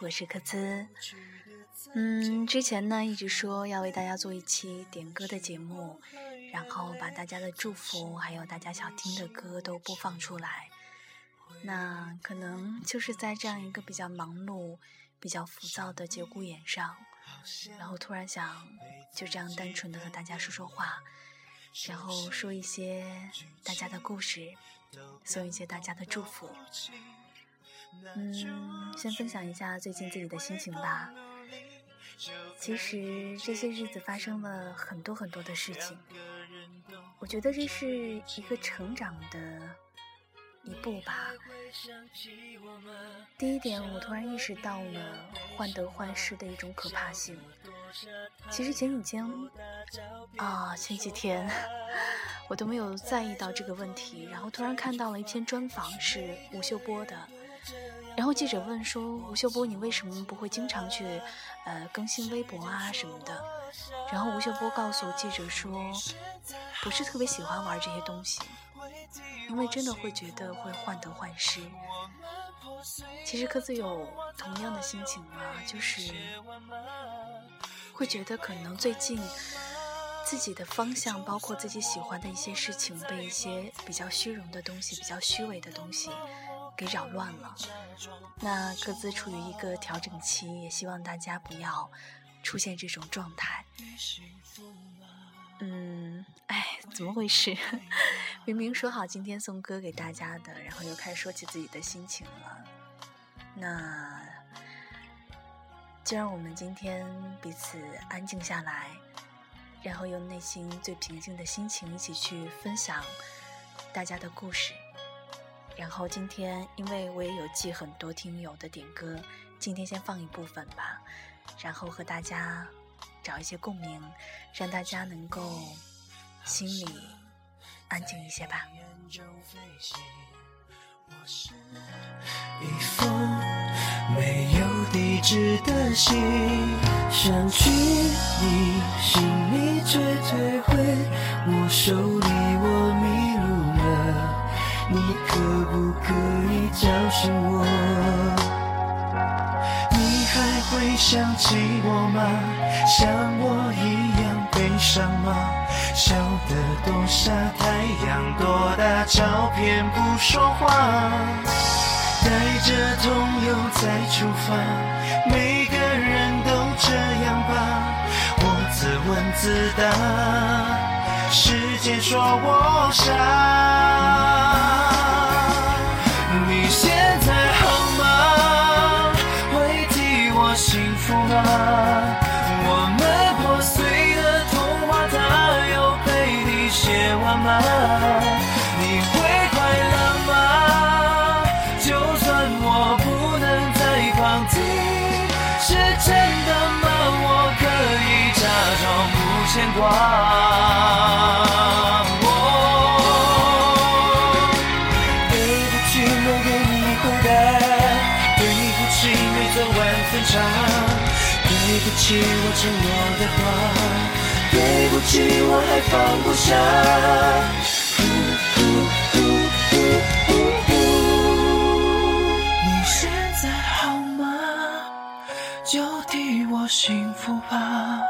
我是科兹。嗯，之前呢一直说要为大家做一期点歌的节目，然后把大家的祝福还有大家想听的歌都播放出来。那可能就是在这样一个比较忙碌、比较浮躁的节骨眼上，然后突然想就这样单纯的和大家说说话，然后说一些大家的故事，送一些大家的祝福。嗯，先分享一下最近自己的心情吧。其实这些日子发生了很多很多的事情，我觉得这是一个成长的一步吧。第一点，我突然意识到了患得患失的一种可怕性。其实前几天啊，前几天我都没有在意到这个问题，然后突然看到了一篇专访，是吴秀波的。然后记者问说：“吴秀波，你为什么不会经常去，呃，更新微博啊什么的？”然后吴秀波告诉记者说：“不是特别喜欢玩这些东西，因为真的会觉得会患得患失。”其实科子有同样的心情啊，就是会觉得可能最近自己的方向，包括自己喜欢的一些事情，被一些比较虚荣的东西、比较虚伪的东西。给扰乱了，那各自处于一个调整期，也希望大家不要出现这种状态。嗯，哎，怎么回事？明明说好今天送歌给大家的，然后又开始说起自己的心情了。那就让我们今天彼此安静下来，然后用内心最平静的心情，一起去分享大家的故事。然后今天，因为我也有记很多听友的点歌，今天先放一部分吧，然后和大家找一些共鸣，让大家能够心里安静一些吧。一封没有地址的信，想去你心里追回我手里，我命。你可不可以叫醒我？你还会想起我吗？像我一样悲伤吗？笑得多傻，太阳多大，照片不说话。带着痛又再出发，每个人都这样吧。我自问自答。世界说我傻，你现在好吗？会替我幸福吗？我们破碎的童话，它有被你写完吗？你会快乐吗？就算我不能再放弃，是真的吗？我可以假装不牵挂。起，我承诺的话，对不起，我还放不下。你现在好吗？就替我幸福吧。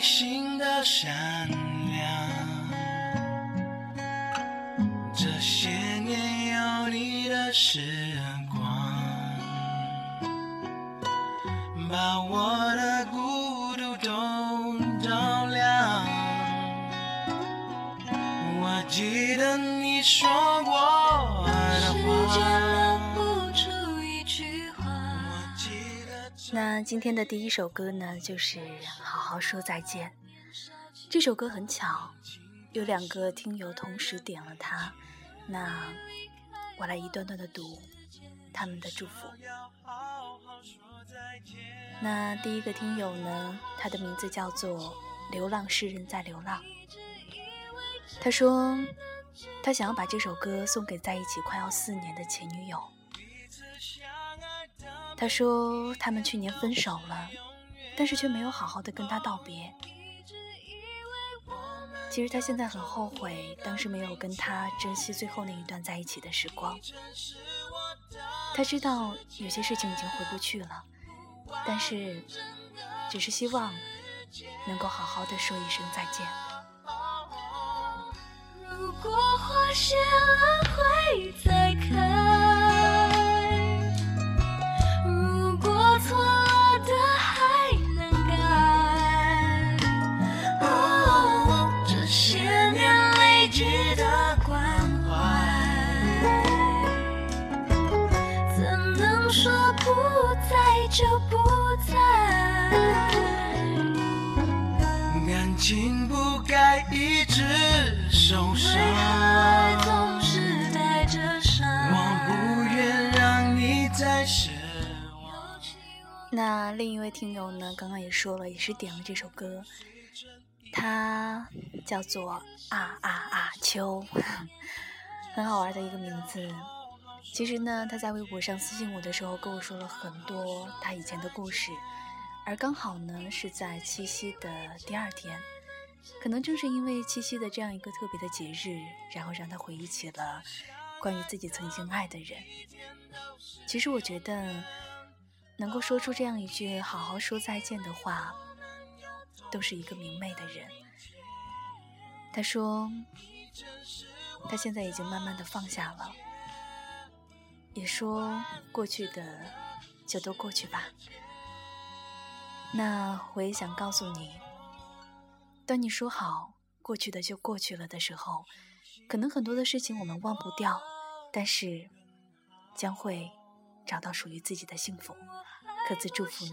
心的善今天的第一首歌呢，就是《好好说再见》。这首歌很巧，有两个听友同时点了它，那我来一段段的读他们的祝福。那第一个听友呢，他的名字叫做“流浪诗人在流浪”。他说，他想要把这首歌送给在一起快要四年的前女友。他说他们去年分手了，但是却没有好好的跟他道别。其实他现在很后悔，当时没有跟他珍惜最后那一段在一起的时光。他知道有些事情已经回不去了，但是只是希望能够好好的说一声再见。如果花谢了会再情不该一直受伤，为爱总是带着伤。我不愿让你再失望。那另一位听友呢，刚刚也说了，也是点了这首歌，他叫做啊啊啊秋，很好玩的一个名字。其实呢，他在微博上私信我的时候，跟我说了很多他以前的故事，而刚好呢是在七夕的第二天，可能正是因为七夕的这样一个特别的节日，然后让他回忆起了关于自己曾经爱的人。其实我觉得。能够说出这样一句“好好说再见”的话，都是一个明媚的人。他说，他现在已经慢慢的放下了，也说过去的就都过去吧。那我也想告诉你，当你说好过去的就过去了的时候，可能很多的事情我们忘不掉，但是将会找到属于自己的幸福。各自祝福你。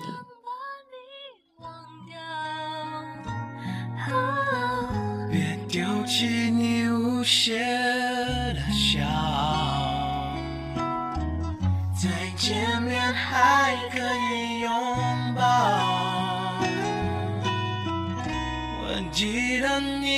别丢弃你无邪的笑，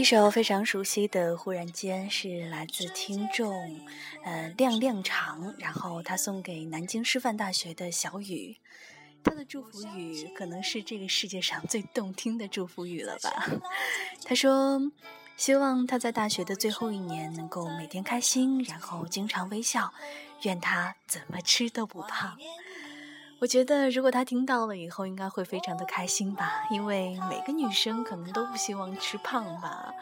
一首非常熟悉的《忽然间》是来自听众，呃，亮亮长，然后他送给南京师范大学的小雨，他的祝福语可能是这个世界上最动听的祝福语了吧？他说，希望他在大学的最后一年能够每天开心，然后经常微笑，愿他怎么吃都不胖。我觉得，如果他听到了以后，应该会非常的开心吧，因为每个女生可能都不希望吃胖吧。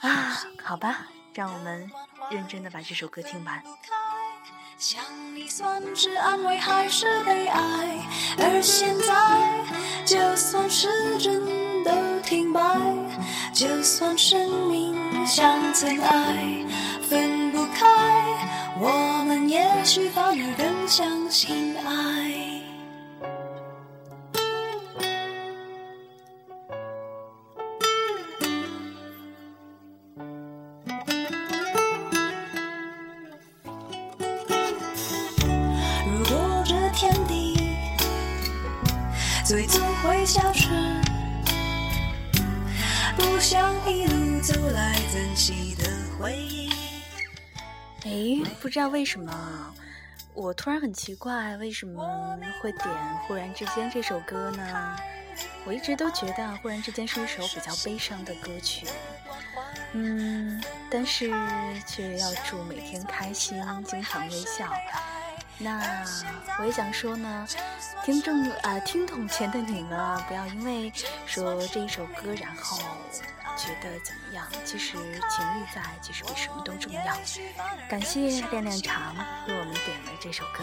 啊，好吧，让我们认真的把这首歌听完。想你算是安慰还是悲哀？而现在，就算时针都停摆，就算生命像尘埃，开，我们也许反而更相信爱。如果这天地最终会消失，不想一路走来珍惜的回忆。诶，不知道为什么，我突然很奇怪，为什么会点《忽然之间》这首歌呢？我一直都觉得《忽然之间》是一首比较悲伤的歌曲，嗯，但是却要祝每天开心，经常微笑。那我也想说呢，听众啊、听筒前的你们，不要因为说这一首歌，然后觉得怎么样？其实情谊在，其实比什么都重要。感谢亮亮长为我们点了这首歌。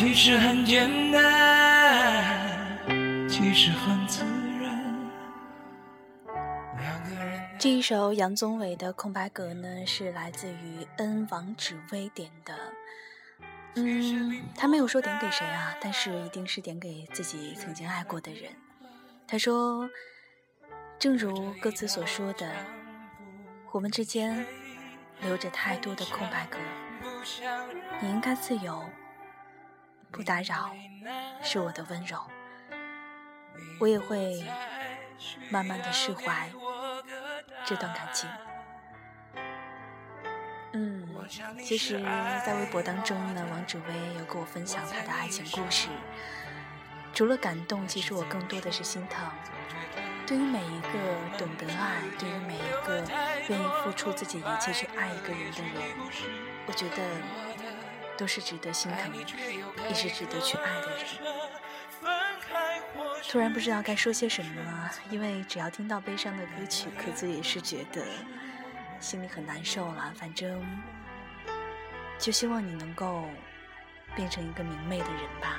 其实很简单，其实很自然。两个人这一首杨宗纬的空白格呢，是来自于 N 王芷薇点的。嗯，他没有说点给谁啊，但是一定是点给自己曾经爱过的人。他说：“正如歌词所说的，我们之间留着太多的空白格，你应该自由，不打扰，是我的温柔。我也会慢慢的释怀这段感情。”嗯，其实，在微博当中呢，王芷薇有跟我分享她的爱情故事。除了感动，其实我更多的是心疼。对于每一个懂得爱，对于每一个愿意付出自己一切去爱一个人的人，我觉得都是值得心疼，也是值得去爱的人。突然不知道该说些什么了，因为只要听到悲伤的歌曲，可自也是觉得心里很难受了。反正，就希望你能够变成一个明媚的人吧。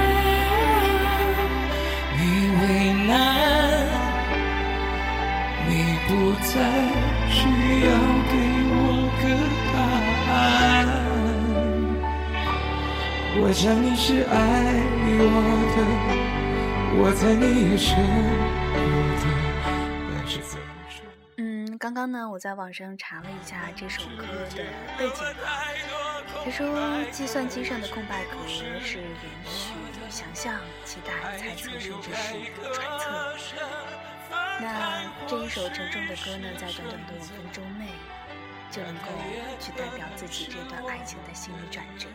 需要给我个答案。我想你是爱我的，我猜你也舍不得，但是怎么说？嗯，刚刚呢，我在网上查了一下这首歌的背景，他说计算机上的空白格是允许想象、期待、猜测，甚至是揣测。那这一首沉重的歌呢，在短短的五分钟内，就能够去代表自己这段爱情的心理转折。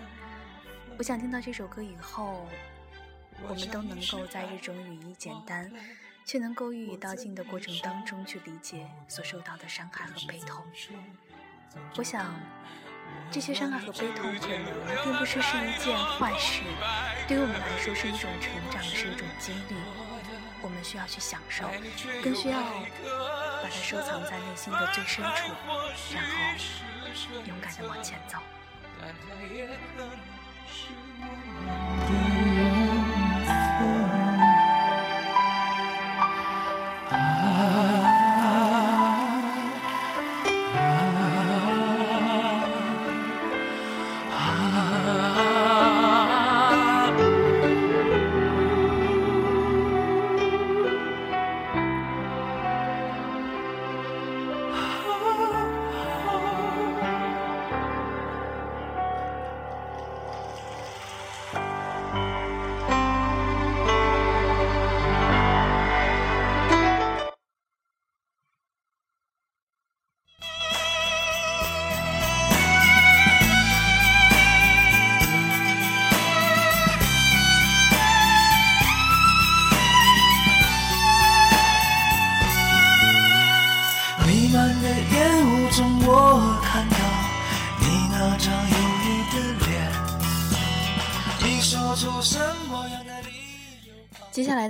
我想听到这首歌以后，我们都能够在这种语义简单却能够一语道尽的过程当中去理解所受到的伤害和悲痛。我想，这些伤害和悲痛可能并不是是一件坏事，对于我们来说是一种成长，是一种经历，我们需要去享受，更需要把它收藏在内心的最深处，然后勇敢的往前走。但它也可能是我们的缘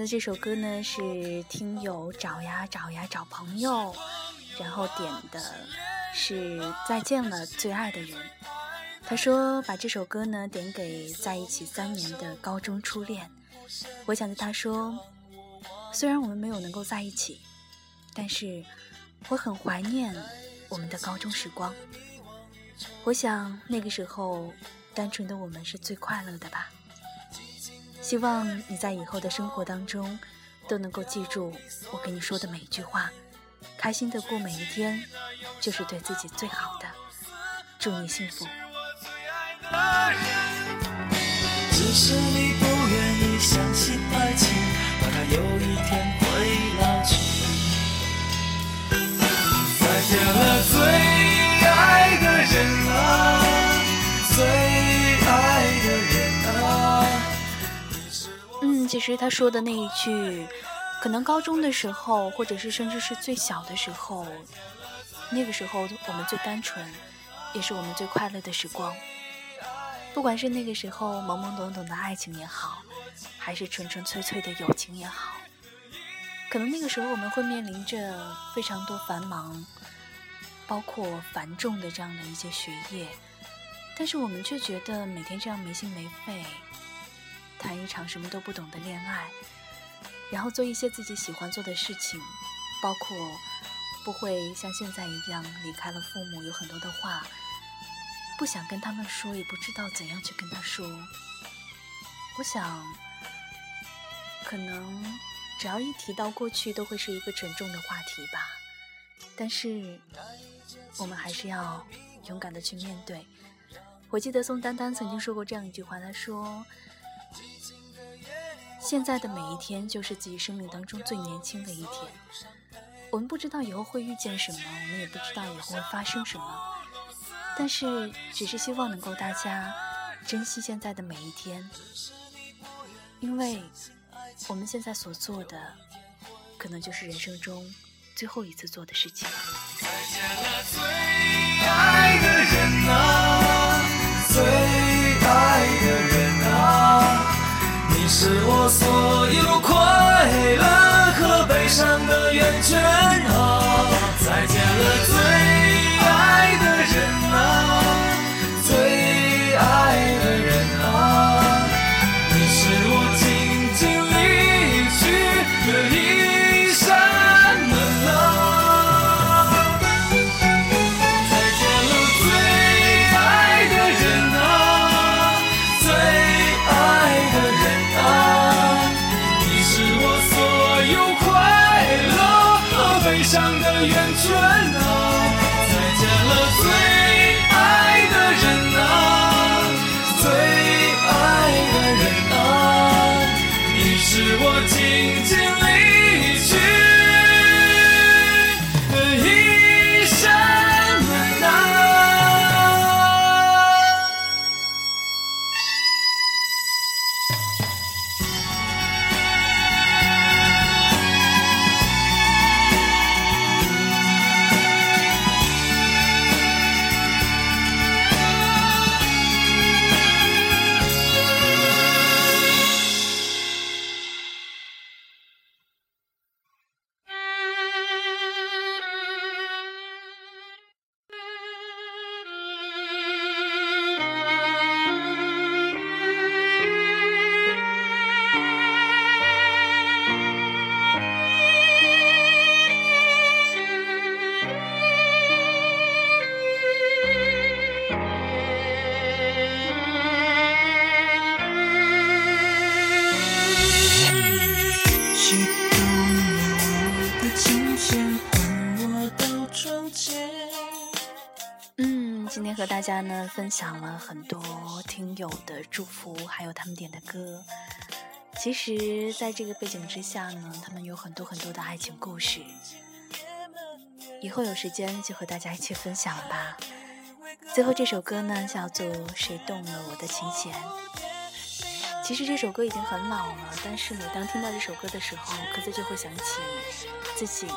这首歌呢，是听友找呀找呀找朋友，然后点的是《再见了，最爱的人》。他说把这首歌呢点给在一起三年的高中初恋。我想对他说，虽然我们没有能够在一起，但是我很怀念我们的高中时光。我想那个时候，单纯的我们是最快乐的吧。希望你在以后的生活当中都能够记住我跟你说的每一句话，开心的过每一天，就是对自己最好的。祝你幸福。只是你不愿意相信爱情，怕它有一天会老去。再见了，最爱的人啊，嗯，其实他说的那一句，可能高中的时候，或者是甚至是最小的时候，那个时候我们最单纯，也是我们最快乐的时光。不管是那个时候懵懵懂懂的爱情也好，还是纯纯粹粹的友情也好，可能那个时候我们会面临着非常多繁忙，包括繁重的这样的一些学业，但是我们却觉得每天这样没心没肺，谈一场什么都不懂的恋爱，然后做一些自己喜欢做的事情，包括不会像现在一样离开了父母，有很多的话不想跟他们说，也不知道怎样去跟他说。我想，可能只要一提到过去，都会是一个沉重的话题吧。但是，我们还是要勇敢的去面对。我记得宋丹丹曾经说过这样一句话，她说：“现在的每一天就是自己生命当中最年轻的一天。我们不知道以后会遇见什么，我们也不知道以后会发生什么，但是只是希望能够大家珍惜现在的每一天，因为我们现在所做的，可能就是人生中最后一次做的事情。”再见了，最爱的人啊，最是我所有快乐和悲伤的源泉。大家呢分享了很多听友的祝福，还有他们点的歌。其实，在这个背景之下呢，他们有很多很多的爱情故事。以后有时间就和大家一起分享吧。最后这首歌呢，叫做《谁动了我的琴弦》。其实这首歌已经很老了，但是每当听到这首歌的时候，鸽子就会想起自己的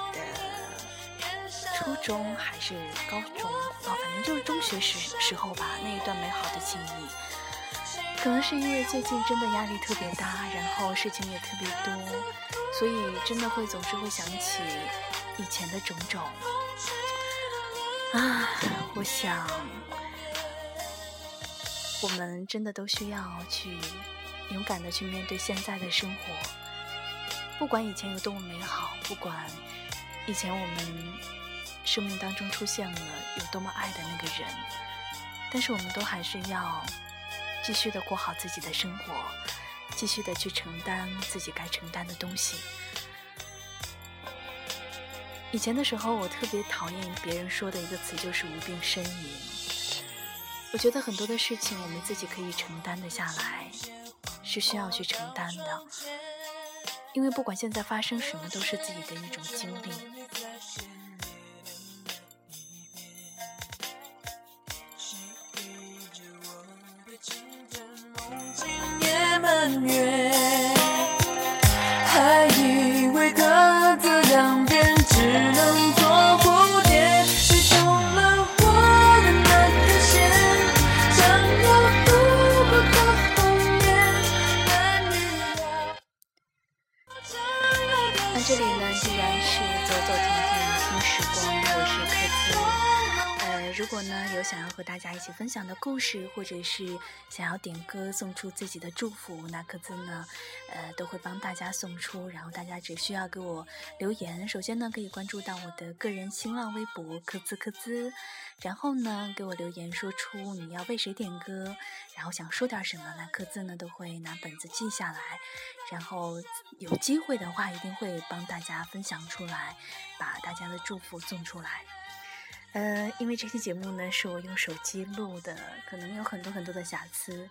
初中还是高中哦，反正就是中学时时候吧，那一段美好的记忆。可能是因为最近真的压力特别大，然后事情也特别多，所以真的会总是会想起以前的种种。啊，我想我们真的都需要去勇敢的去面对现在的生活，不管以前有多么美好，不管以前我们生命当中出现了有多么爱的那个人，但是我们都还是要继续的过好自己的生活，继续的去承担自己该承担的东西。以前的时候，我特别讨厌别人说的一个词，就是无病呻吟。我觉得很多的事情，我们自己可以承担得下来，是需要去承担的。因为不管现在发生什么，都是自己的一种经历。夜有想要和大家一起分享的故事，或者是想要点歌送出自己的祝福，那柯兹呢，呃都会帮大家送出。然后大家只需要给我留言，首先呢可以关注到我的个人新浪微博柯兹柯兹，然后呢给我留言说出你要为谁点歌，然后想说点什么，那柯兹呢都会拿本子记下来，然后有机会的话一定会帮大家分享出来，把大家的祝福送出来。呃，因为这期节目呢是我用手机录的，可能有很多很多的瑕疵，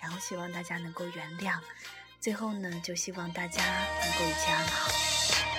然后希望大家能够原谅。最后呢，就希望大家能够一切安好。